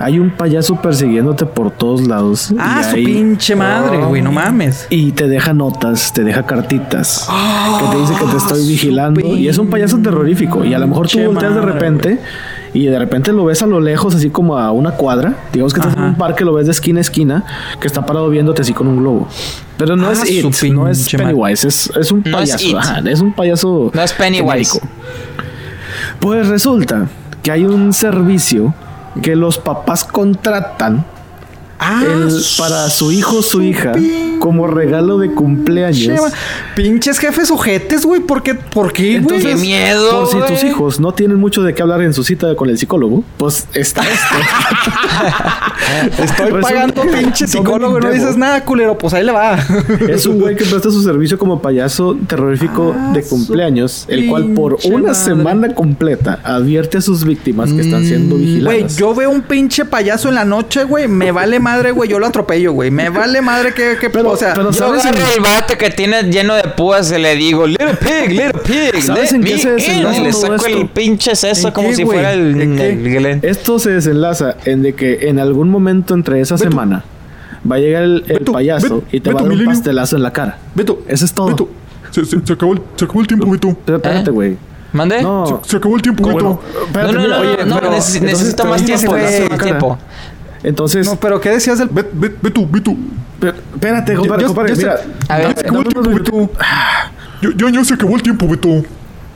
hay un payaso persiguiéndote por todos lados? Ah, su hay- pinche madre, güey. No mames. Y te deja notas, te deja cartitas, que te dice que te estoy Ah, su vigilando. Y es un payaso terrorífico. Y a lo mejor tú volteas de repente y de repente lo ves a lo lejos, así como a una cuadra. Digamos que estás en un parque, lo ves de esquina a esquina, que está parado viéndote así con un globo. Pero no Ah, es it, no es. Pennywise, es, es un No payaso. Ajá, es un payaso. No es Pennywise. genérico. Pues resulta que hay un servicio que los papás contratan Ah, el- para su hijo o su hija como regalo de cumpleaños. Pinches jefes ojetes, güey. ¿Por qué? ¿Por qué, güey? Qué miedo. Por si güey. tus hijos no tienen mucho de qué hablar en su cita con el psicólogo, pues está esto. Estoy Pues pagando un- pinche psicólogo y no dices nada, culero. Pues ahí le va. Es un güey que presta su servicio como payaso terrorífico Ah, de cumpleaños, el cual por una madre. semana completa advierte a sus víctimas que están siendo Güey, vigiladas. yo veo un pinche payaso en la noche, güey. Me vale madre, güey. Yo lo atropello, güey. Me vale madre que, que Pero- o sea, pero Yo ¿Sabes agarro en- el bate que tiene lleno de púas y le digo, little pig, little pig, ¿Sabes en qué se desenlaza in", Y le saco esto? el pinche seso ¿En como qué, si fuera el, el. Esto se desenlaza en de que en algún momento entre esa semana va a llegar el, Beto, payaso Beto, y te va a dar un Milenio. pastelazo en la cara. Beto. Eso es todo. Se, se- se acabó el, se acabó el tiempo, Beto. Pero espérate, ¿Eh? güey. ¿Mande? No. Se, se acabó el tiempo, Beto. no, no, no, oye, no, pero- neces- entonces necesito más necesito tiempo. Entonces, No, pero ¿qué decías del Bet, bet, Beto, Beto. Pe- Espérate, compadre, ya- compadre, mira. A ver, Ya se acabó el dame tiempo, unos Beto. Ya, ya, ya se acabó el tiempo, Beto.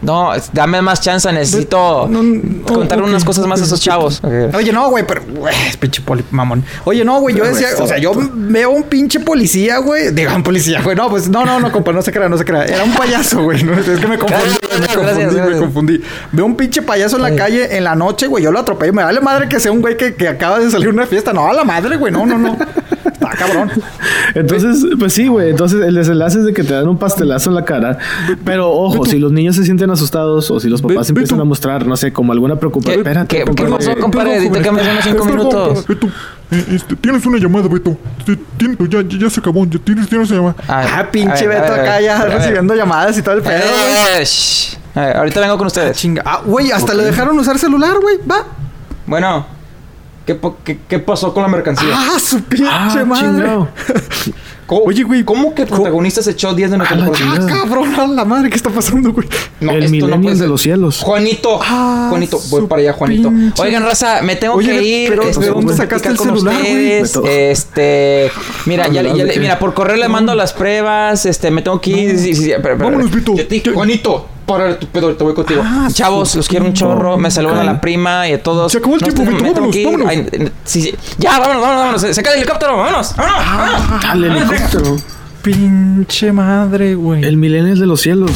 No, dame más chance, necesito No, no, contar unas cosas más a esos chavos. Oye, no, güey, pero, güey, es pinche poli mamón. Oye, no, güey, yo decía, o sea, yo veo un pinche policía, güey. Digo, un policía, güey. No, pues, no, no, no, compa, no se crea, no se crea. Era un payaso, güey. No, es que me confundí, me gracias, confundí, gracias. me confundí. Veo un pinche payaso en la calle en la noche, güey. Yo lo atropello. Me vale madre que sea un güey que, que acaba de salir una fiesta. No, a la madre, güey. No, no, no. Está cabrón. Entonces, pues sí, güey. Entonces, el desenlace es de que te dan un pastelazo en la cara. Pero ojo, si los niños se sienten asustados o si los papás empiezan a mostrar, no sé, como alguna ¿Qué, preocupación. Espérate, qué- qué pasó, compadre? Dite que me unos cinco minutos. Beto, eh, este, tienes una llamada, Beto. Sí, tien- ya, ya, ya se acabó. Ya tienes, tienes una llamada. Ah, pinche a ver, Beto ver, acá ya recibiendo llamadas y todo el Eh, pedo, eh, eh, shh. A ver, ahorita vengo con ustedes. Chinga. Ah, güey, hasta le dejaron usar celular, güey. Va. Bueno, ¿qué, po- qué, qué pasó con la mercancía? Ah, su pinche Ah, madre. ¿Cómo, Oye, güey, ¿Cómo que el protagonista se echó 10 de nuestra A la temporada? chingada. Cabrón, a la madre, ¿qué está pasando, güey? No, el esto no de los cielos. Juanito, Ah, Juanito, voy para allá, Juanito. pinche- Oigan, raza, me tengo Oye, que ir. pero este, ¿de dónde sacaste el celular, güey? Este, mira, ya, ya ¿de le- mira, por correo le mando las pruebas. Este, me tengo que ir. Sí, sí, sí, pero- pero- Vámonos, Vito. Yo te dije, Ya- Juanito, para tu pedo, te voy contigo. Ah, Chavos, los quiero un chorro. Me saludan a la prima y a todos. Se acabó el tiempo, estoy- Beto, me vámonos, ir. vámonos. Ay, sí, sí. Ya, vámonos, vámonos, vámonos. Se, se cae el helicóptero, vámonos, vámonos. vámonos. Al helicóptero. Pinche madre, güey. El millennial de los cielos.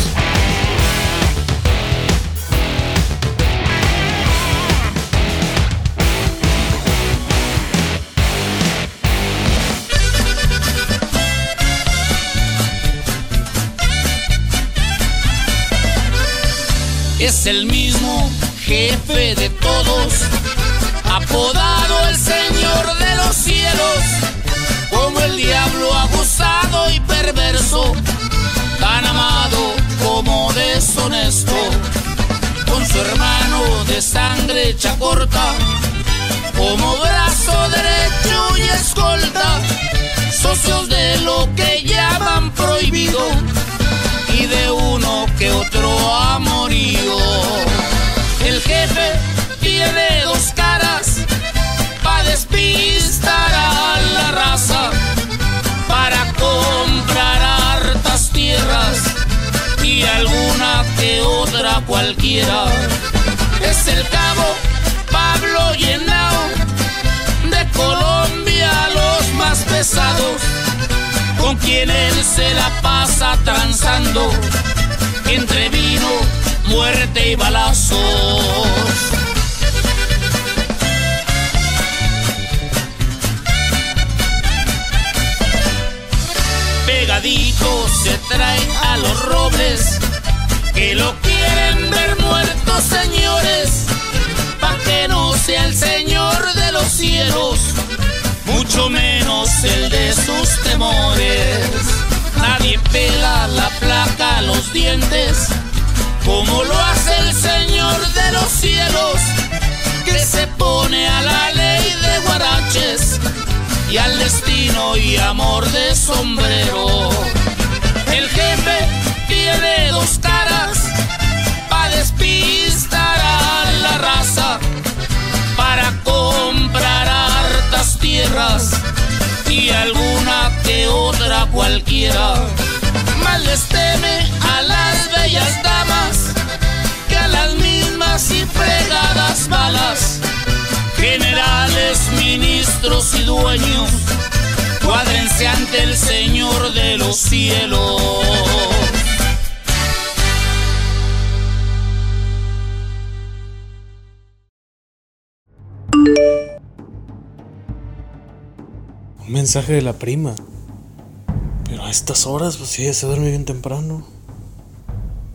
Es el mismo jefe de todos, apodado el Señor de los cielos, como el diablo abusado y perverso, tan amado como deshonesto, con su hermano de sangre hecha corta, como brazo derecho y escolta, socios de lo que llaman prohibido y de uno que otro tiene dos caras para despistar a la raza, para comprar hartas tierras y alguna que otra cualquiera. Es el cabo Pablo Llenao de Colombia, los más pesados con quien él se la pasa transando entre vino, muerte y balazos. Se trae a los robles que lo quieren ver muerto, señores, pa' que no sea el señor de los cielos mucho menos el de sus temores. Nadie pela la placa a los dientes, como lo hace el Señor de los cielos, que se pone a la ley de guaraches y al destino y amor de sombrero. El jefe tiene dos caras para despistar a la raza, para comprar hartas tierras y alguna que otra cualquiera. Más les teme a las bellas damas que a las mismas y fregadas balas. Generales, ministros y dueños, cuádrense ante el Señor de los cielos. Un mensaje de la prima. Pero a estas horas, pues sí, se duerme bien temprano.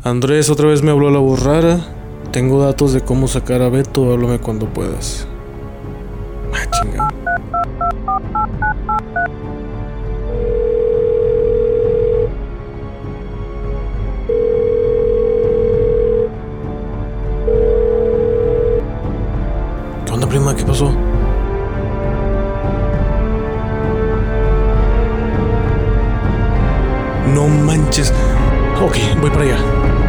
Andrés otra vez me habló la voz rara. Tengo datos de cómo sacar a Beto, háblame cuando puedas. Ah, chinga. ¿Qué onda, prima? ¿Qué pasó? No manches. Ok, voy para allá.